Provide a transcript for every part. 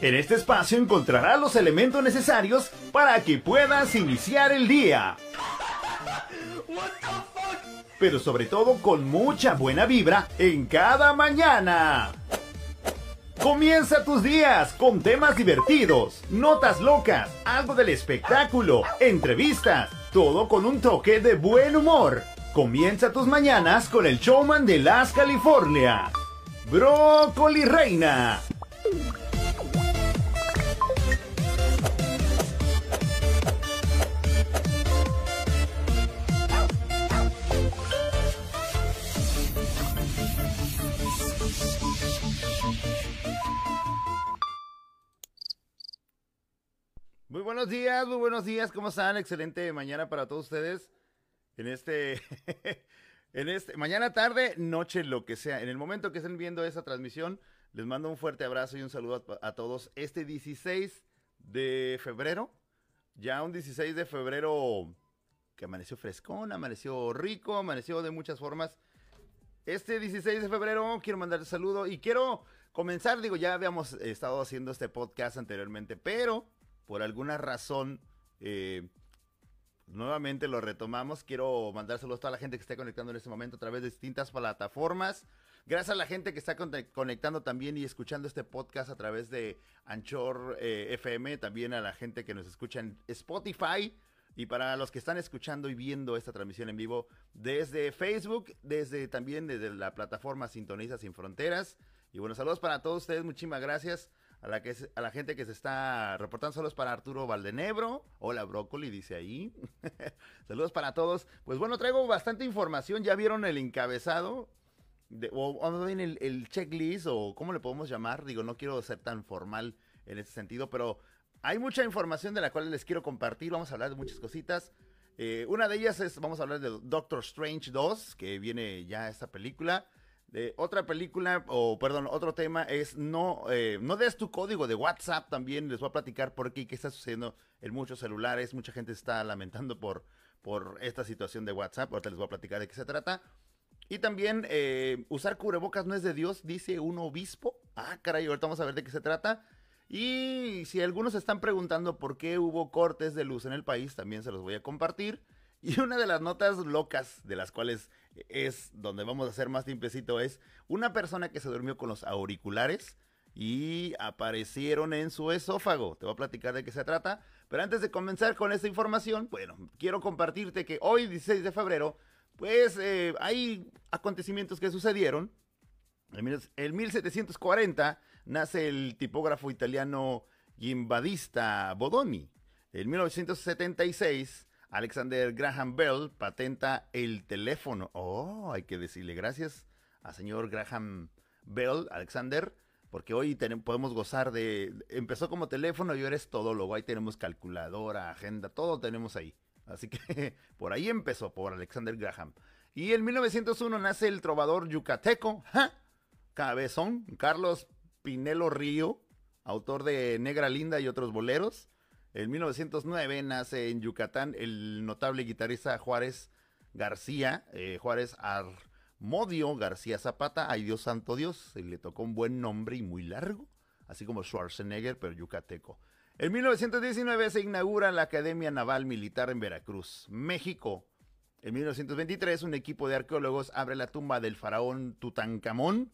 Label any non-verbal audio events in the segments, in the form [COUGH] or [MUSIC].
En este espacio encontrarás los elementos necesarios para que puedas iniciar el día. Pero sobre todo con mucha buena vibra en cada mañana. Comienza tus días con temas divertidos, notas locas, algo del espectáculo, entrevistas, todo con un toque de buen humor. Comienza tus mañanas con el showman de Las California, Brócoli Reina. Buenos días, muy buenos días, ¿cómo están? Excelente mañana para todos ustedes. En este, [LAUGHS] en este, mañana, tarde, noche, lo que sea. En el momento que estén viendo esa transmisión, les mando un fuerte abrazo y un saludo a, a todos. Este 16 de febrero, ya un 16 de febrero que amaneció frescón, amaneció rico, amaneció de muchas formas. Este 16 de febrero quiero mandar saludo y quiero comenzar, digo, ya habíamos estado haciendo este podcast anteriormente, pero por alguna razón, eh, nuevamente lo retomamos. Quiero mandar saludos a toda la gente que está conectando en este momento a través de distintas plataformas. Gracias a la gente que está conectando también y escuchando este podcast a través de Anchor eh, FM, también a la gente que nos escucha en Spotify. Y para los que están escuchando y viendo esta transmisión en vivo desde Facebook, desde también desde la plataforma Sintoniza Sin Fronteras. Y bueno, saludos para todos ustedes, muchísimas gracias a la, que a la gente que se está reportando. Saludos para Arturo Valdenebro. Hola, Brócoli, dice ahí. [LAUGHS] Saludos para todos. Pues bueno, traigo bastante información. Ya vieron el encabezado. De, o bien el, el, checklist, o cómo le podemos llamar. Digo, no quiero ser tan formal en ese sentido, pero hay mucha información de la cual les quiero compartir. Vamos a hablar de muchas cositas. Eh, una de ellas es, vamos a hablar de Doctor Strange 2, que viene ya esta película. Otra película, o perdón, otro tema es no, eh, no des tu código de WhatsApp también. Les voy a platicar por qué, qué está sucediendo en muchos celulares. Mucha gente está lamentando por, por esta situación de WhatsApp. Ahorita les voy a platicar de qué se trata. Y también eh, usar cubrebocas no es de Dios, dice un obispo. Ah, caray, ahorita vamos a ver de qué se trata. Y si algunos están preguntando por qué hubo cortes de luz en el país, también se los voy a compartir. Y una de las notas locas de las cuales es donde vamos a hacer más tiempecito es una persona que se durmió con los auriculares y aparecieron en su esófago. Te voy a platicar de qué se trata. Pero antes de comenzar con esta información, bueno, quiero compartirte que hoy, 16 de febrero, pues eh, hay acontecimientos que sucedieron. En 1740 nace el tipógrafo italiano Gimbadista Bodoni. En 1976 Alexander Graham Bell patenta el teléfono. Oh, hay que decirle gracias a señor Graham Bell, Alexander, porque hoy podemos gozar de... Empezó como teléfono y ahora es todo luego Ahí tenemos calculadora, agenda, todo tenemos ahí. Así que [LAUGHS] por ahí empezó, por Alexander Graham. Y en 1901 nace el trovador yucateco, cabezón, Carlos Pinelo Río, autor de Negra Linda y otros boleros. En 1909 nace en Yucatán el notable guitarrista Juárez García, eh, Juárez Armodio García Zapata, ay Dios santo Dios, le tocó un buen nombre y muy largo, así como Schwarzenegger, pero yucateco. En 1919 se inaugura la Academia Naval Militar en Veracruz, México. En 1923 un equipo de arqueólogos abre la tumba del faraón Tutankamón.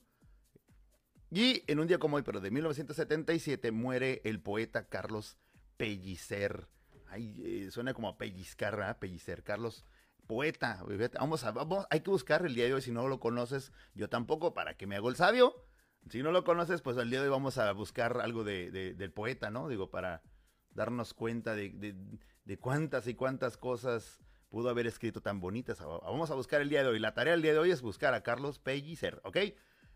Y en un día como hoy, pero de 1977, muere el poeta Carlos Pellicer. Ay, eh, suena como a pellizcar, ¿verdad? Pellicer. Carlos, poeta. Vamos a, hay que buscar el día de hoy, si no lo conoces, yo tampoco, para que me hago el sabio. Si no lo conoces, pues el día de hoy vamos a buscar algo de, de, del poeta, ¿no? Digo, para darnos cuenta de, de, cuántas y cuántas cosas pudo haber escrito tan bonitas. Vamos a buscar el día de hoy. La tarea del día de hoy es buscar a Carlos Pellicer, ¿ok?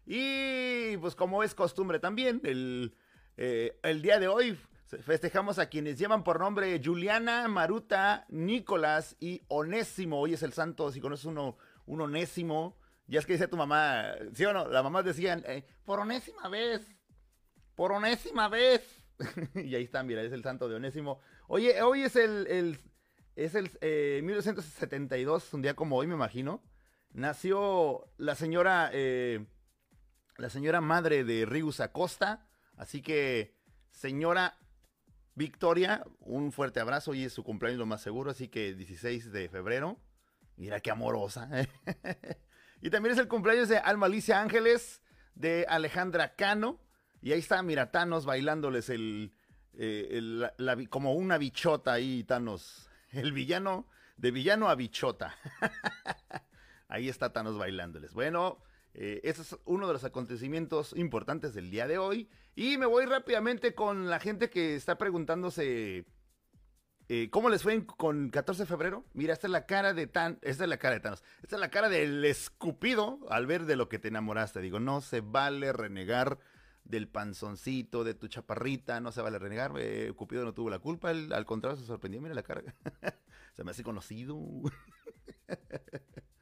Y pues como es costumbre también, el, eh, el día de hoy Festejamos a quienes llevan por nombre Juliana, Maruta, Nicolás y Onésimo. Hoy es el santo, si conoces uno, un Onésimo. Ya es que dice tu mamá, ¿sí o no? Las mamás decían, eh, por onésima vez, por onésima vez. [LAUGHS] y ahí está, mira, es el santo de Onésimo. Oye, hoy es el, el es el eh, 1972, un día como hoy, me imagino. Nació la señora, eh, la señora madre de Rius Acosta. Así que señora Victoria, un fuerte abrazo. Hoy es su cumpleaños lo más seguro, así que 16 de febrero. Mira qué amorosa. ¿eh? [LAUGHS] y también es el cumpleaños de Alma Alicia Ángeles, de Alejandra Cano. Y ahí está, mira, Thanos bailándoles el, eh, como una bichota ahí, Thanos. [LAUGHS] El villano, de villano a bichota. [LAUGHS] ahí está Thanos bailándoles. Bueno, eh, ese es uno de los acontecimientos importantes del día de hoy. Y me voy rápidamente con la gente que está preguntándose eh, cómo les fue con 14 de febrero. Mira, esta es la cara de Tan, esta es la cara de Thanos, esta es la cara del escupido al ver de lo que te enamoraste. Digo, no se vale renegar del panzoncito, de tu chaparrita, no se vale renegar. Eh, Cupido no tuvo la culpa, al contrario se sorprendió, mira la cara. [LAUGHS] se me hace conocido. [LAUGHS]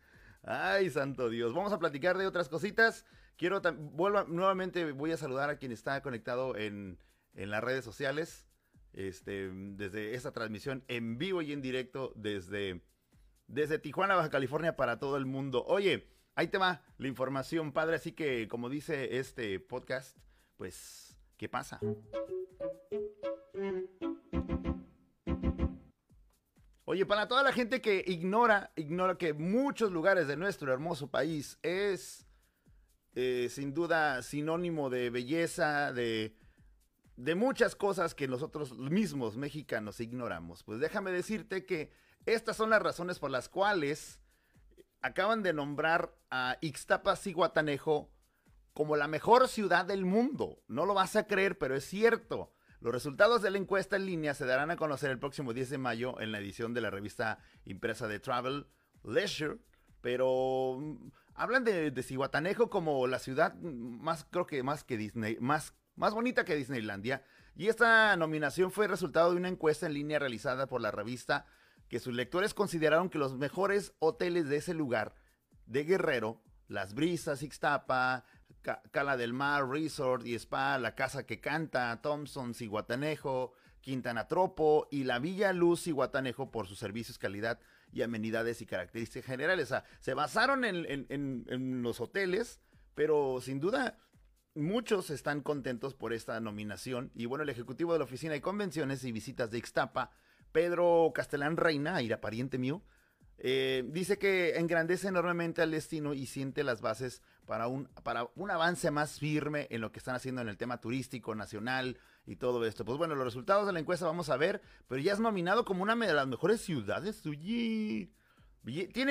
Ay, santo Dios. Vamos a platicar de otras cositas. Quiero, vuelva, nuevamente voy a saludar a quien está conectado en, las redes sociales. Este, desde esta transmisión en vivo y en directo desde, desde Tijuana, Baja California para todo el mundo. Oye, ahí te va la información, padre. Así que, como dice este podcast, pues, ¿qué pasa? Oye, para toda la gente que ignora, ignora que muchos lugares de nuestro hermoso país es eh, sin duda sinónimo de belleza, de, de muchas cosas que nosotros mismos mexicanos ignoramos. Pues déjame decirte que estas son las razones por las cuales acaban de nombrar a Ixtapas y Guatanejo como la mejor ciudad del mundo. No lo vas a creer, pero es cierto. Los resultados de la encuesta en línea se darán a conocer el próximo 10 de mayo en la edición de la revista impresa de Travel Leisure, pero mm, hablan de, de como la ciudad más, creo que más que Disney, más, más bonita que Disneylandia. Y esta nominación fue resultado de una encuesta en línea realizada por la revista que sus lectores consideraron que los mejores hoteles de ese lugar de Guerrero, Las Brisas, Ixtapa, Cala del Mar, Resort y Spa, La Casa que Canta, Thompson, Guatanejo, Quintana Tropo y la Villa Luz y Guatanejo por sus servicios, calidad y amenidades y características generales. O sea, se basaron en, los hoteles, pero sin duda muchos están contentos por esta nominación. Y bueno, el ejecutivo de la Oficina de Convenciones y Visitas de Ixtapa, Pedro Castellán Reina, ira pariente mío, eh, dice que engrandece enormemente al destino y siente las bases para un, para un avance más firme en lo que están haciendo en el tema turístico nacional y todo esto. Pues bueno, los resultados de la encuesta vamos a ver, pero ya es nominado como una de las mejores ciudades. tiene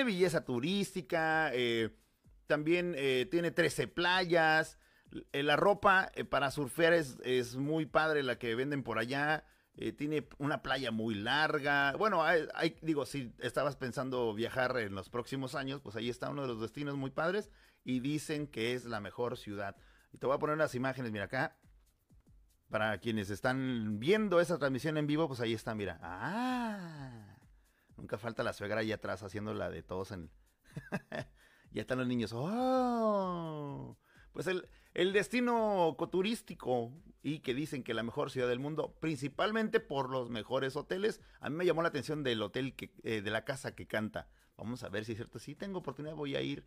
belleza turística, eh, también eh, tiene 13 playas, la ropa para surfear es, es muy padre la que venden por allá. Eh, tiene una playa muy larga. Bueno, digo, si estabas pensando viajar en los próximos años, pues ahí está uno de los destinos muy padres y dicen que es la mejor ciudad. Y te voy a poner unas imágenes, mira acá. Para quienes están viendo esa transmisión en vivo, pues ahí está, mira. Ah, nunca falta la suegra ahí atrás haciendo la de todos en... [LAUGHS] ya están los niños. Oh, pues el, el destino turístico y que dicen que la mejor ciudad del mundo, principalmente por los mejores hoteles. A mí me llamó la atención del hotel que, eh, de la casa que canta. Vamos a ver si es cierto. Si tengo oportunidad voy a ir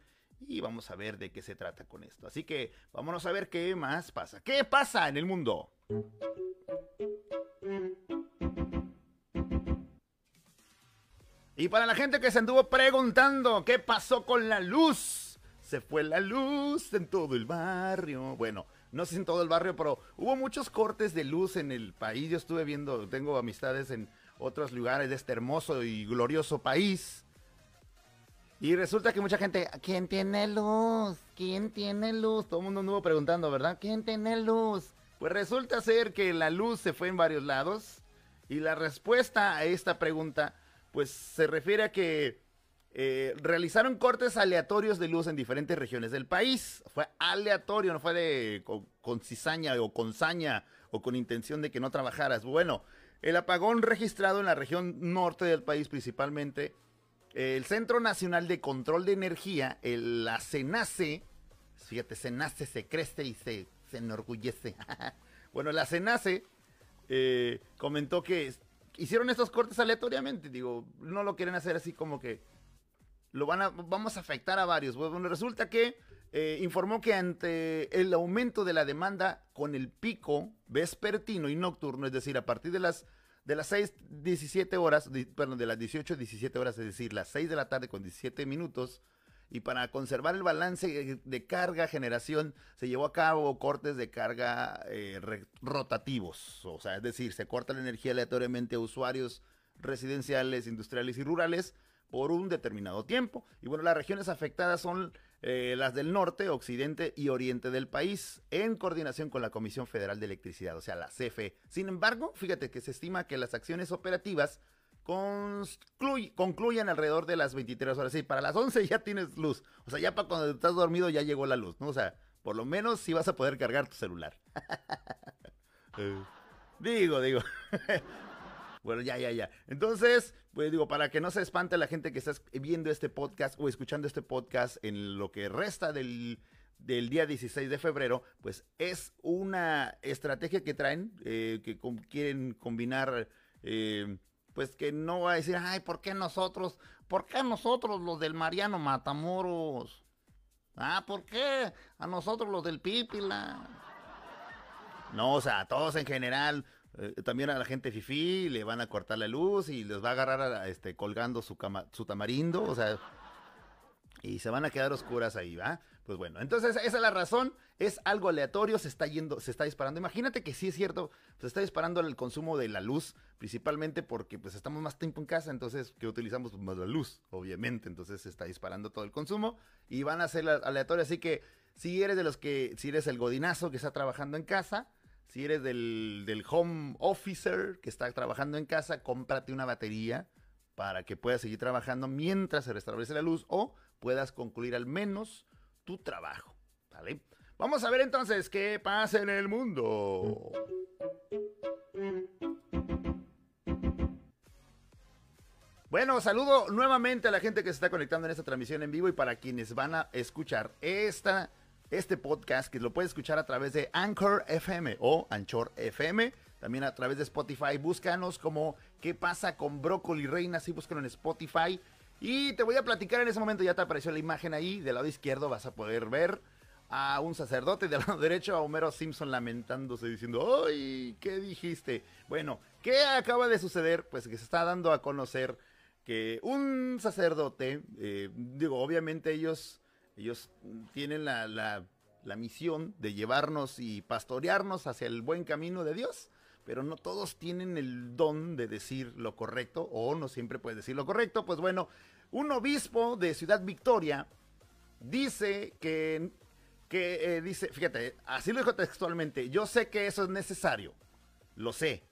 y vamos a ver de qué se trata con esto. Así que vámonos a ver qué más pasa. ¿Qué pasa en el mundo? Y para la gente que se anduvo preguntando qué pasó con la luz se fue la luz en todo el barrio. Bueno, no sé en todo el barrio, pero hubo muchos cortes de luz en el país. Yo estuve viendo, tengo amistades en otros lugares de este hermoso y glorioso país. Y resulta que mucha gente, ¿quién tiene luz? ¿Quién tiene luz? Todo el mundo anduvo preguntando, ¿verdad? ¿Quién tiene luz? Pues resulta ser que la luz se fue en varios lados. Y la respuesta a esta pregunta, pues se refiere a que eh, realizaron cortes aleatorios de luz en diferentes regiones del país. Fue aleatorio, no fue de con, cizaña o con saña o con intención de que no trabajaras. Bueno, el apagón registrado en la región norte del país principalmente, el Centro Nacional de Control de Energía, la CENACE, fíjate, CENACE se crece y se, enorgullece. [LAUGHS] bueno, la CENACE eh, comentó que hicieron estos cortes aleatoriamente, digo, no lo quieren hacer así como que lo van a, vamos a afectar a varios. Bueno, resulta que eh, informó que ante el aumento de la demanda con el pico vespertino y nocturno, es decir, a partir de las de las 6, 17 horas, perdón, de las 18, 17 horas, es decir, las 6 de la tarde con 17 minutos, y para conservar el balance de carga generación se llevó a cabo cortes de carga eh, rotativos, o sea, es decir, se corta la energía aleatoriamente a usuarios residenciales, industriales y rurales por un determinado tiempo. Y bueno, las regiones afectadas son eh, las del norte, occidente y oriente del país, en coordinación con la Comisión Federal de Electricidad, o sea, la CFE. Sin embargo, fíjate que se estima que las acciones operativas concluyen alrededor de las 23 horas. Sí, para las 11 ya tienes luz. O sea, ya para cuando estás dormido ya llegó la luz, ¿no? O sea, por lo menos sí vas a poder cargar tu celular. [LAUGHS] Eh, digo, digo. [LAUGHS] Bueno, ya, ya, ya. Entonces, pues digo, para que no se espante la gente que está viendo este podcast o escuchando este podcast en lo que resta del, día 16 de febrero, pues es una estrategia que traen, eh, que quieren combinar, eh, pues que no va a decir, ay, ¿por qué nosotros? ¿Por qué nosotros los del Mariano Matamoros? Ah, ¿por qué? A nosotros los del Pípila. No, o sea, a todos en general. Eh, también a la gente fifí le van a cortar la luz y les va a agarrar este, colgando su, su tamarindo, o sea, y se van a quedar oscuras ahí, ¿va? Pues bueno, entonces esa es la razón, es algo aleatorio, se está yendo, se está disparando. Imagínate que sí es cierto, se está disparando el consumo de la luz, principalmente porque pues estamos más tiempo en casa, entonces que utilizamos más la luz, obviamente, entonces se está disparando todo el consumo y van a ser aleatorios, así que si eres de los que, si eres el godinazo que está trabajando en casa, si eres del, home officer que está trabajando en casa, cómprate una batería para que puedas seguir trabajando mientras se restablece la luz o puedas concluir al menos tu trabajo. ¿Vale? Vamos a ver entonces qué pasa en el mundo. Bueno, saludo nuevamente a la gente que se está conectando en esta transmisión en vivo y para quienes van a escuchar esta este podcast que lo puedes escuchar a través de Anchor FM o Anchor FM. También a través de Spotify. Búscanos como ¿Qué pasa con Brócoli Reina? Sí, búscalo en Spotify. Y te voy a platicar en ese momento, ya te apareció la imagen ahí. Del lado izquierdo vas a poder ver a un sacerdote. Del lado derecho a Homero Simpson lamentándose diciendo, ¡ay! ¿Qué dijiste? Bueno, ¿qué acaba de suceder? Pues que se está dando a conocer que un sacerdote, eh, digo, obviamente ellos ellos tienen la, misión de llevarnos y pastorearnos hacia el buen camino de Dios, pero no todos tienen el don de decir lo correcto o no siempre puede decir lo correcto. Pues bueno, un obispo de Ciudad Victoria dice que, que eh, dice, fíjate, así lo dijo textualmente, yo sé que eso es necesario, lo sé,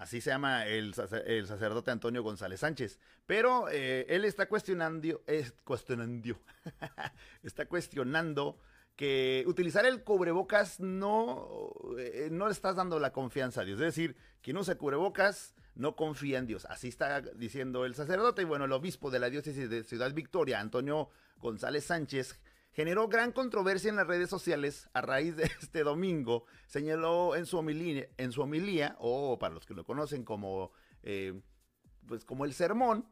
Así se llama el, sacerdote Antonio González Sánchez. Pero eh, él está cuestionando, es, cuestionando, [LAUGHS] está cuestionando que utilizar el cubrebocas no, eh, no le estás dando la confianza a Dios. Es decir, quien usa cubrebocas no confía en Dios. Así está diciendo el sacerdote. Y bueno, el obispo de la diócesis de Ciudad Victoria, Antonio González Sánchez, generó gran controversia en las redes sociales a raíz de [LAUGHS] este domingo. Señaló en su homilía, en su homilía o para los que lo conocen como, eh, pues como el sermón,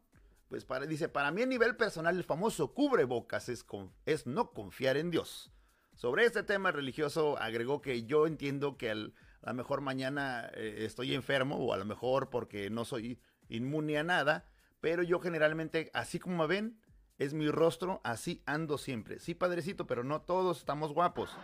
pues para, dice, para mí a nivel personal el famoso cubrebocas es, es no confiar en Dios. Sobre este tema religioso agregó que yo entiendo que a lo mejor mañana eh, estoy enfermo o a lo mejor porque no soy inmune a nada, pero yo generalmente, así como me ven, es mi rostro, así ando siempre. Sí, padrecito, pero no todos estamos guapos.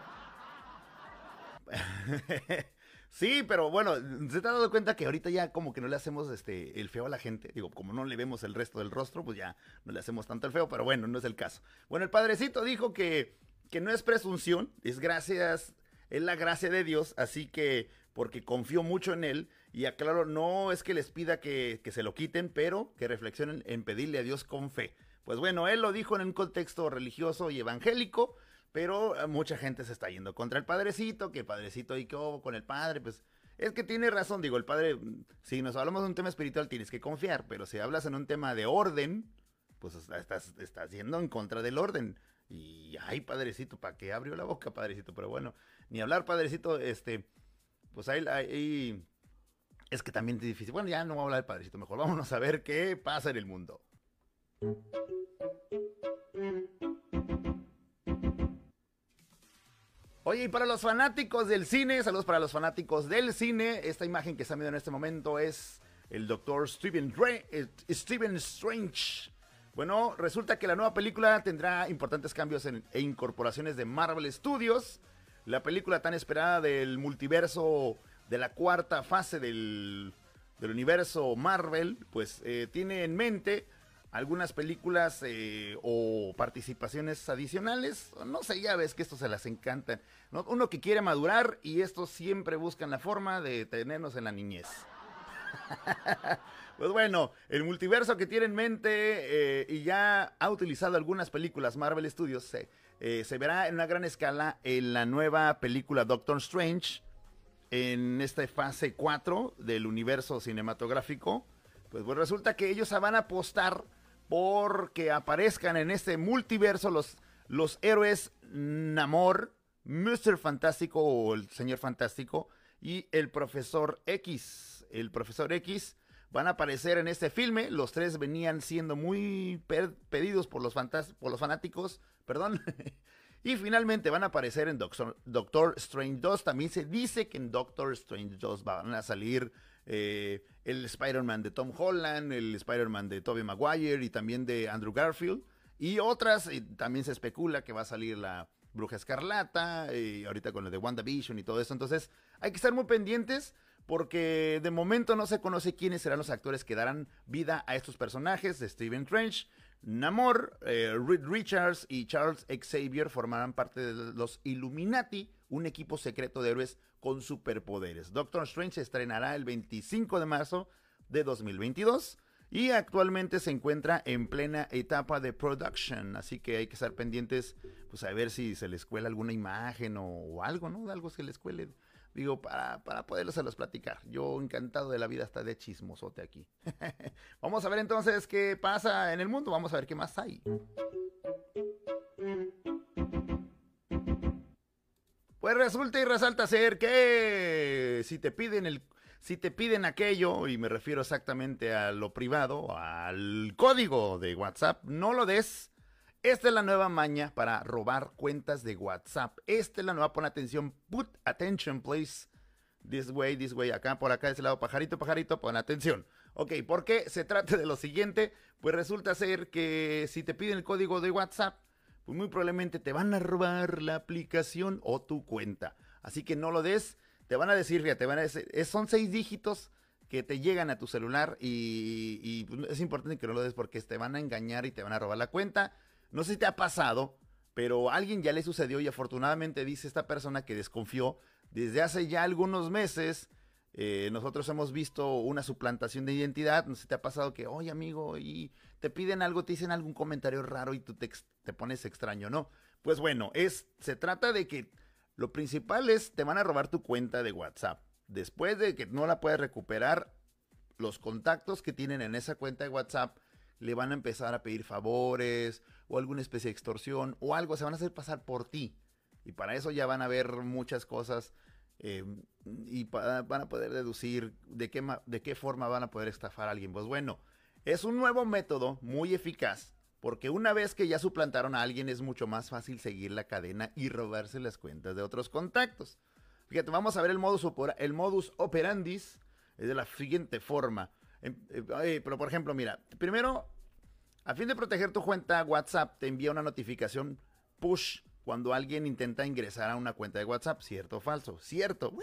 [LAUGHS] sí, pero bueno, se te ha dado cuenta que ahorita ya como que no le hacemos este el feo a la gente. Digo, como no le vemos el resto del rostro, pues ya no le hacemos tanto el feo, pero bueno, no es el caso. Bueno, el padrecito dijo que, que no es presunción, es gracias, es la gracia de Dios, así que porque confío mucho en él y aclaro, no es que les pida que, que se lo quiten, pero que reflexionen en pedirle a Dios con fe. Pues bueno, él lo dijo en un contexto religioso y evangélico, pero eh, mucha gente se está yendo contra el padrecito, que padrecito y qué con el padre, pues es que tiene razón, digo, el padre, mm, si nos hablamos de un tema espiritual tienes que confiar, pero si hablas en un tema de orden, pues estás, estás yendo en contra del orden. Y ay, padrecito, ¿para qué abrió la boca, padrecito? Pero bueno, ni hablar, padrecito, este, pues ahí, ahí es que también es difícil. Bueno, ya no voy a hablar del padrecito, mejor vámonos a ver qué pasa en el mundo. Oye, y para los fanáticos del cine, saludos para los fanáticos del cine. Esta imagen que están viendo en este momento es el doctor Stephen, eh, Stephen Strange. Bueno, resulta que la nueva película tendrá importantes cambios e incorporaciones de Marvel Studios. La película tan esperada del multiverso de la cuarta fase del, universo Marvel, pues eh, tiene en mente algunas películas eh, o participaciones adicionales. No sé, ya ves que estos se las encantan. Uno que quiere madurar y estos siempre buscan la forma de tenernos en la niñez. [LAUGHS] pues bueno, el multiverso que tiene en mente eh, y ya ha utilizado algunas películas Marvel Studios eh, se verá en una gran escala en la nueva película Doctor Strange en esta fase 4 del universo cinematográfico. Pues, pues resulta que ellos van a apostar porque aparezcan en este multiverso los, los héroes Namor, Mr. Fantástico o el Señor Fantástico y el Profesor X. El Profesor X van a aparecer en este filme. Los tres venían siendo muy pedidos por los, por los fanáticos. Perdón. [LAUGHS] y finalmente van a aparecer en Doctor, Strange 2. También se dice que en Doctor Strange 2 van a salir eh, el Spider-Man de Tom Holland, el Spider-Man de Tobey Maguire y también de Andrew Garfield. Y otras, y también se especula que va a salir la Bruja Escarlata, y ahorita con lo de WandaVision y todo eso. Entonces, hay que estar muy pendientes porque de momento no se conoce quiénes serán los actores que darán vida a estos personajes de Steven Trench. Namor, eh, Reed Richards y Charles Xavier formarán parte de los Illuminati, un equipo secreto de héroes con superpoderes. Doctor Strange se estrenará el 25 de marzo de 2022 y actualmente se encuentra en plena etapa de production, así que hay que estar pendientes, pues a ver si se les cuela alguna imagen o, algo, ¿no? Algo se les cuele, digo, para, para poderlos platicar. Yo encantado de la vida hasta de chismosote aquí. [LAUGHS] vamos a ver entonces qué pasa en el mundo, vamos a ver qué más hay. Pues resulta y resalta ser que si te piden el si te piden aquello, y me refiero exactamente a lo privado, al código de WhatsApp, no lo des. Esta es la nueva maña para robar cuentas de WhatsApp. Esta es la nueva, pon atención, put attention please. This way, this way, acá, por acá, de ese lado, pajarito, pajarito, pon atención. Ok, ¿por qué? Se trata de lo siguiente, pues resulta ser que si te piden el código de WhatsApp, pues muy probablemente te van a robar la aplicación o tu cuenta. Así que no lo des, te van a decir, te van a decir, son seis dígitos que te llegan a tu celular y, pues, es importante que no lo des porque te van a engañar y te van a robar la cuenta. No sé si te ha pasado, pero a alguien ya le sucedió y afortunadamente dice esta persona que desconfió desde hace ya algunos meses. Eh, nosotros hemos visto una suplantación de identidad. No sé si te ha pasado que, oye amigo, y te piden algo, te dicen algún comentario raro y tú te, te pones extraño, ¿no? Pues bueno, es, se trata de que lo principal es, te van a robar tu cuenta de WhatsApp. Después de que no la puedas recuperar, los contactos que tienen en esa cuenta de WhatsApp le van a empezar a pedir favores o alguna especie de extorsión o algo, se van a hacer pasar por ti. Y para eso ya van a ver muchas cosas eh, y van a poder deducir de qué, de qué forma van a poder estafar a alguien. Pues bueno, es un nuevo método muy eficaz porque una vez que ya suplantaron a alguien es mucho más fácil seguir la cadena y robarse las cuentas de otros contactos. Fíjate, vamos a ver el modus, el modus operandis es de la siguiente forma. Em, eh, pero por ejemplo, mira, primero, a fin de proteger tu cuenta, WhatsApp te envía una notificación push cuando alguien intenta ingresar a una cuenta de WhatsApp, ¿cierto o falso? Cierto.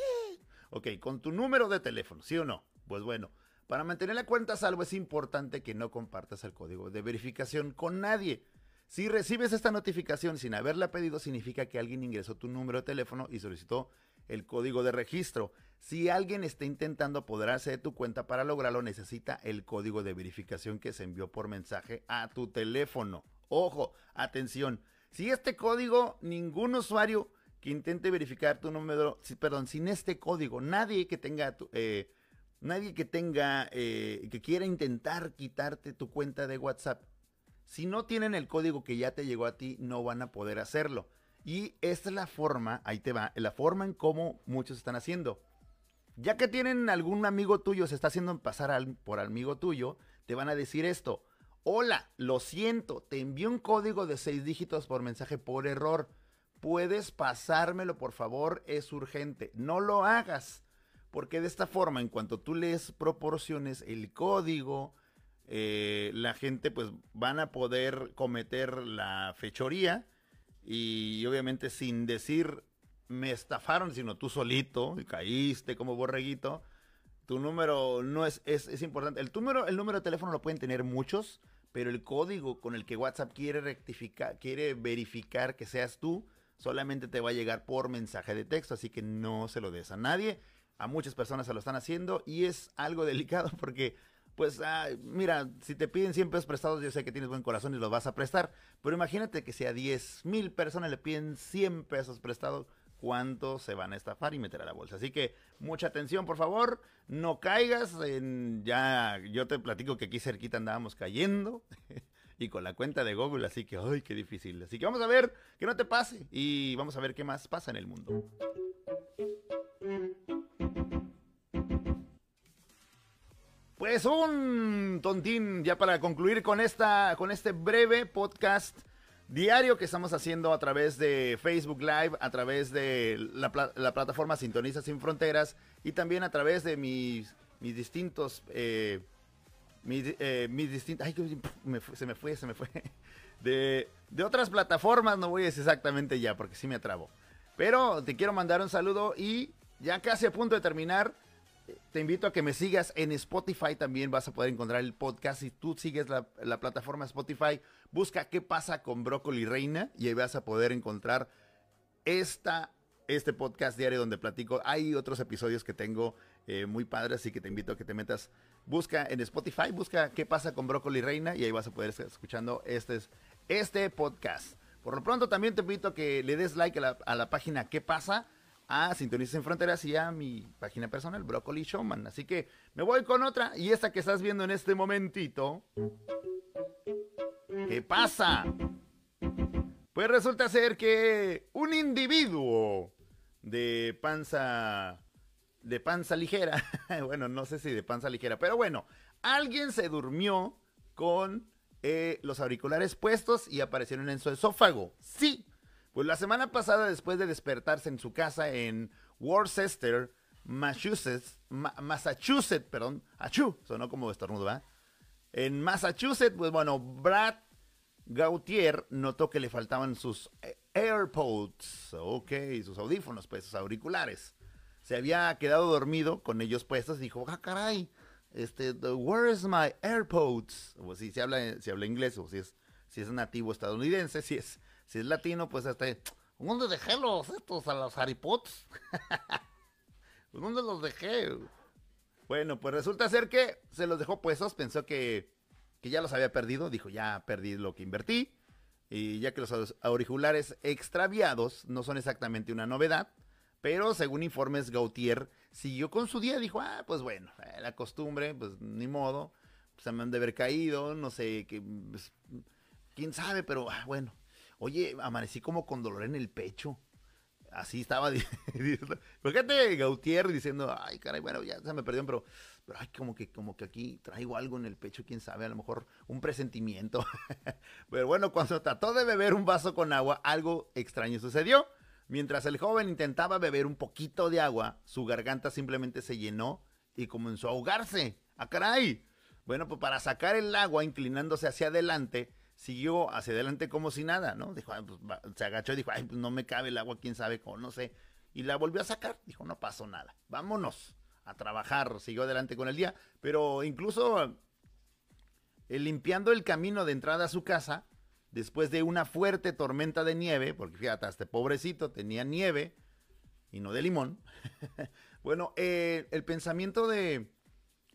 Ok, con tu número de teléfono, ¿sí o no? Pues bueno, para mantener la cuenta a salvo es importante que no compartas el código de verificación con nadie. Si recibes esta notificación sin haberla pedido, significa que alguien ingresó tu número de teléfono y solicitó el código de registro. Si alguien está intentando apoderarse de tu cuenta para lograrlo, necesita el código de verificación que se envió por mensaje a tu teléfono. Ojo, atención. Si este código, ningún usuario que intente verificar tu número, perdón, sin este código, nadie que tenga tu, eh, nadie que tenga, eh, que quiera intentar quitarte tu cuenta de WhatsApp. Si no tienen el código que ya te llegó a ti, no van a poder hacerlo. Y esta es la forma, ahí te va, la forma en cómo muchos están haciendo. Ya que tienen algún amigo tuyo, se está haciendo pasar por amigo tuyo, te van a decir esto. Hola, lo siento, te envié un código de seis dígitos por mensaje por error. puedes pasármelo, por favor, es urgente. No lo hagas, porque de esta forma, en cuanto tú les proporciones el código, eh, la gente pues van a poder cometer la fechoría y obviamente sin decir me estafaron, sino tú solito y caíste como borreguito. Tu número no es, es, es importante. El número, el número de teléfono lo pueden tener muchos, pero el código con el que WhatsApp quiere rectificar, quiere verificar que seas tú, solamente te va a llegar por mensaje de texto, así que no se lo des a nadie. A muchas personas se lo están haciendo y es algo [LAUGHS] delicado porque, pues, mira, si te piden 100 pesos prestados, yo sé que tienes buen corazón y los vas a prestar, pero imagínate que si a 10 mil personas le piden 100 pesos prestados, cuánto se van a estafar y meter a la bolsa. Así que mucha atención, por favor, no caigas en ya yo te platico que aquí cerquita andábamos cayendo [LAUGHS] y con la cuenta de Google, así que ay, qué difícil. Así que vamos a ver que no te pase y vamos a ver qué más pasa en el mundo. Pues un tontín ya para concluir con esta con este breve podcast diario que estamos haciendo a través de Facebook Live, a través de la, la plataforma Sintoniza Sin Fronteras y también a través de mis, mis distintos... Eh, mis, eh, mis distintos... Ay, me se me fue, se me fue. [LAUGHS] De, de otras plataformas, no voy a decir exactamente ya, porque sí me atrabo. Pero te quiero mandar un saludo y ya casi a punto de terminar te invito a que me sigas en Spotify también vas a poder encontrar el podcast. Si tú sigues la, plataforma Spotify, busca qué pasa con Brócoli Reina y ahí vas a poder encontrar esta, este podcast diario donde platico. Hay otros episodios que tengo eh, muy padres, así que te invito a que te metas. Busca en Spotify, busca qué pasa con Brócoli Reina y ahí vas a poder estar escuchando este, este podcast. Por lo pronto también te invito a que le des like a la, a la página ¿Qué pasa? A Sintoniza en Fronteras y a mi página personal, Broccoli Showman. Así que me voy con otra y esta que estás viendo en este momentito. ¿Qué pasa? Pues resulta ser que un individuo de panza de panza ligera, [LAUGHS] bueno, no sé si de panza ligera, pero bueno, alguien se durmió con eh, los auriculares puestos y aparecieron en su esófago. Sí, pues la semana pasada, después de despertarse en su casa en Worcester, Massachusetts, Massachusetts, perdón, achú, sonó como estornudo, ¿verdad? En Massachusetts, pues bueno, Brad Gautier notó que le faltaban sus AirPods, ok, sus audífonos, pues, sus auriculares. Se había quedado dormido con ellos puestos y dijo, ah, caray, este, where is my AirPods? O si se habla, si habla inglés o si es, si es nativo estadounidense, si es si es latino, pues este, ¿dónde dejé los estos a los haripots? ¿Dónde [LAUGHS] los dejé? Bueno, pues resulta ser que se los dejó puestos, pensó que, que ya los había perdido, dijo, ya perdí lo que invertí, y ya que los auriculares extraviados no son exactamente una novedad, pero según informes Gautier, siguió con su día, dijo, ah, pues bueno, eh, la costumbre, pues ni modo, pues, se me han de haber caído, no sé, que, pues, quién sabe, pero ah, bueno, Oye, amanecí como con dolor en el pecho. Así estaba [LAUGHS] diciendo. Fíjate, Gautier diciendo, ay, caray, bueno, ya se me perdió, pero, pero ay, como que, como que aquí traigo algo en el pecho, quién sabe, a lo mejor un presentimiento. [LAUGHS] pero bueno, cuando trató de beber un vaso con agua, algo extraño sucedió. Mientras el joven intentaba beber un poquito de agua, su garganta simplemente se llenó y comenzó a ahogarse. ¡Ah, caray! Bueno, pues para sacar el agua, inclinándose hacia adelante, siguió hacia adelante como si nada, ¿no? Dijo, pues, se agachó y dijo, ay, pues no me cabe el agua, quién sabe cómo, no sé. Y la volvió a sacar, dijo, no pasó nada, vámonos a trabajar, siguió adelante con el día, pero incluso eh, limpiando el camino de entrada a su casa, después de una fuerte tormenta de nieve, porque fíjate, este pobrecito tenía nieve y no de limón. [LAUGHS] bueno, eh, el pensamiento de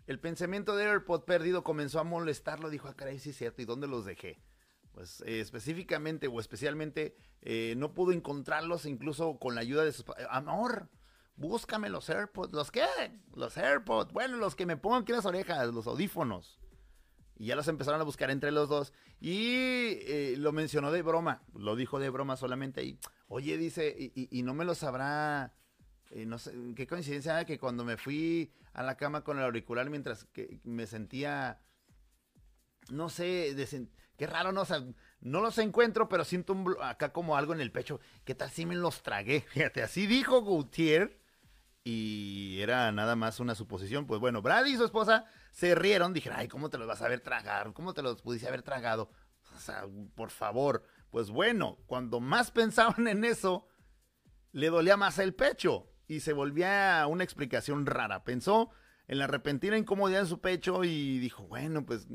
el pensamiento de AirPod perdido comenzó a molestarlo, dijo, ah, caray, sí es cierto, ¿y dónde los dejé? Pues eh, específicamente o especialmente eh, no pudo encontrarlos incluso con la ayuda de sus amor búscame los AirPods los qué los AirPods bueno los que me pongan aquí las orejas los audífonos. Y ya los empezaron a buscar entre los dos. Y eh, lo mencionó de broma lo dijo de broma solamente y oye dice y, no me lo sabrá no sé qué coincidencia que cuando me fui a la cama con el auricular mientras que me sentía no sé, qué raro, no, no los encuentro, pero siento un acá como algo en el pecho. ¿Qué tal si me los tragué? [LAUGHS] Fíjate, así dijo Gautier y era nada más una suposición. Pues bueno, Brady y su esposa se rieron, dijeron, ay, ¿cómo te los vas a haber tragado? ¿Cómo te los pudiste haber tragado? O sea, por favor. Pues bueno, cuando más pensaban en eso, le dolía más el pecho y se volvía una explicación rara. Pensó en la repentina incomodidad en su pecho y dijo, bueno, pues,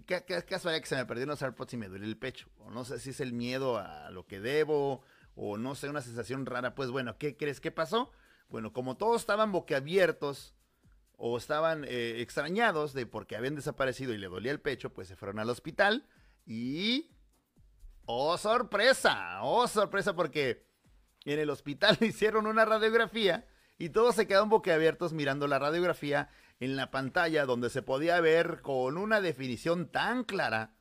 mm, ¿qué, qué, qué casualidad que se me perdieron los AirPods y me duele el pecho? O no sé si es el miedo a lo que debo, o no sé, una sensación rara. Pues bueno, ¿qué crees que pasó? Bueno, como todos estaban boquiabiertos o estaban eh, extrañados de porque habían desaparecido y le dolía el pecho, pues se fueron al hospital y... ¡Oh, sorpresa! ¡Oh, sorpresa! Porque en el hospital [LAUGHS] hicieron una radiografía y todos se quedaron boquiabiertos mirando la radiografía en la pantalla donde se podía ver con una definición tan clara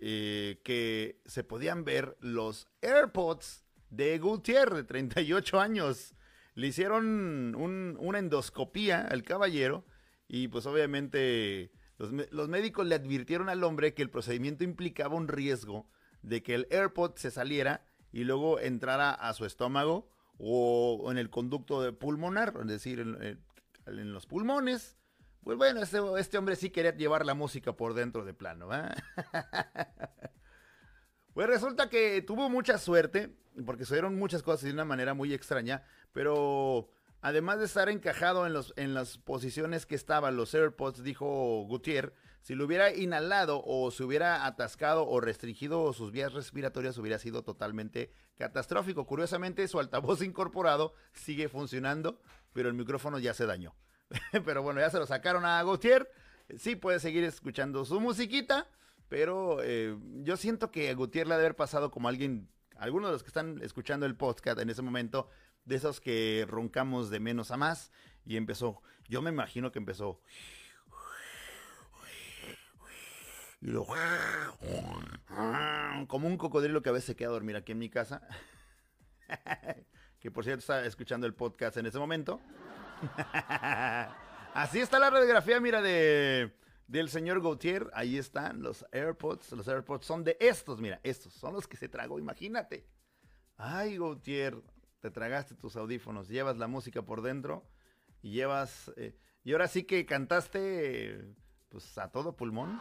eh, que se podían ver los AirPods de Gutiérrez, de 38 años. Le hicieron una endoscopía al caballero y pues obviamente los, médicos le advirtieron al hombre que el procedimiento implicaba un riesgo de que el AirPod se saliera y luego entrara a su estómago o en el conducto pulmonar, es decir, en, los pulmones. Pues bueno, este, este, hombre sí quería llevar la música por dentro de plano. [LAUGHS] pues resulta que tuvo mucha suerte, porque sucedieron muchas cosas de una manera muy extraña, pero además de estar encajado en, los, en las posiciones que estaban los AirPods, dijo Gutiérrez, si lo hubiera inhalado o se hubiera atascado o restringido sus vías respiratorias, hubiera sido totalmente catastrófico. Curiosamente, su altavoz [LAUGHS] incorporado sigue funcionando, pero el micrófono ya se dañó. [LAUGHS] pero bueno, ya se lo sacaron a Gautier. Sí puede seguir escuchando su musiquita, pero eh, yo siento que a Gautier le ha de haber pasado como alguien, algunos de los que están escuchando el podcast en ese momento, de esos que roncamos de menos a más, y empezó, yo me imagino que empezó y como un cocodrilo que a veces se queda a dormir aquí en mi casa. [LAUGHS] que por cierto está escuchando el podcast en ese momento. [LAUGHS] Así está la radiografía, mira, de del señor Gautier. Ahí están los AirPods. Los AirPods son de estos, mira, estos son los que se tragó, imagínate. Ay, Gautier, te tragaste tus audífonos, llevas la música por dentro y llevas... Eh, y ahora sí que cantaste pues a todo pulmón.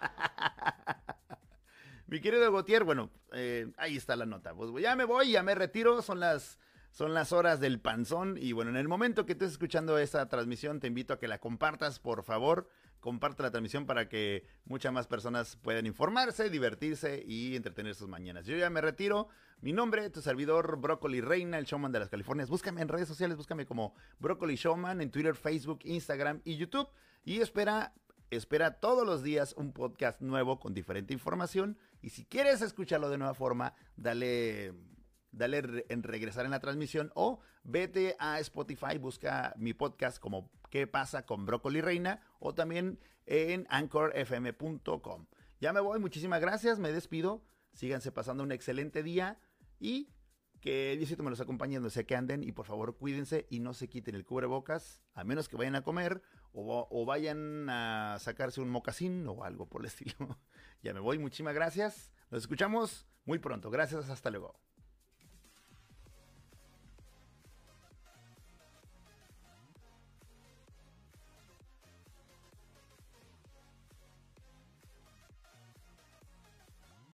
[LAUGHS] Mi querido Gautier, bueno, eh, ahí está la nota. Pues ya me voy, ya me retiro, son las, son las horas del panzón. Y bueno, en el momento que estés escuchando esta transmisión, te invito a que la compartas, por favor. Comparte la transmisión para que muchas más personas puedan informarse, divertirse y entretener sus mañanas. Yo ya me retiro. Mi nombre, tu servidor, Brócoli Reina, el showman de las Californias. Búscame en redes sociales, búscame como Brócoli Showman en Twitter, Facebook, Instagram y YouTube. Y espera Espera todos los días un podcast nuevo con diferente información. Y si quieres escucharlo de nueva forma, dale, dale en regresar en la transmisión o vete a Spotify, busca mi podcast como ¿Qué pasa con Brócoli Reina? o también en anchorfm.com. Ya me voy, muchísimas gracias, me despido. Síganse pasando un excelente día y que Diosito me los acompañe donde sea que anden y por favor cuídense y no se quiten el cubrebocas a menos que vayan a comer o, vayan a sacarse un mocasín o algo por el [LAUGHS] estilo. ya me voy, muchísimas gracias. Nos escuchamos muy pronto. Gracias, hasta luego.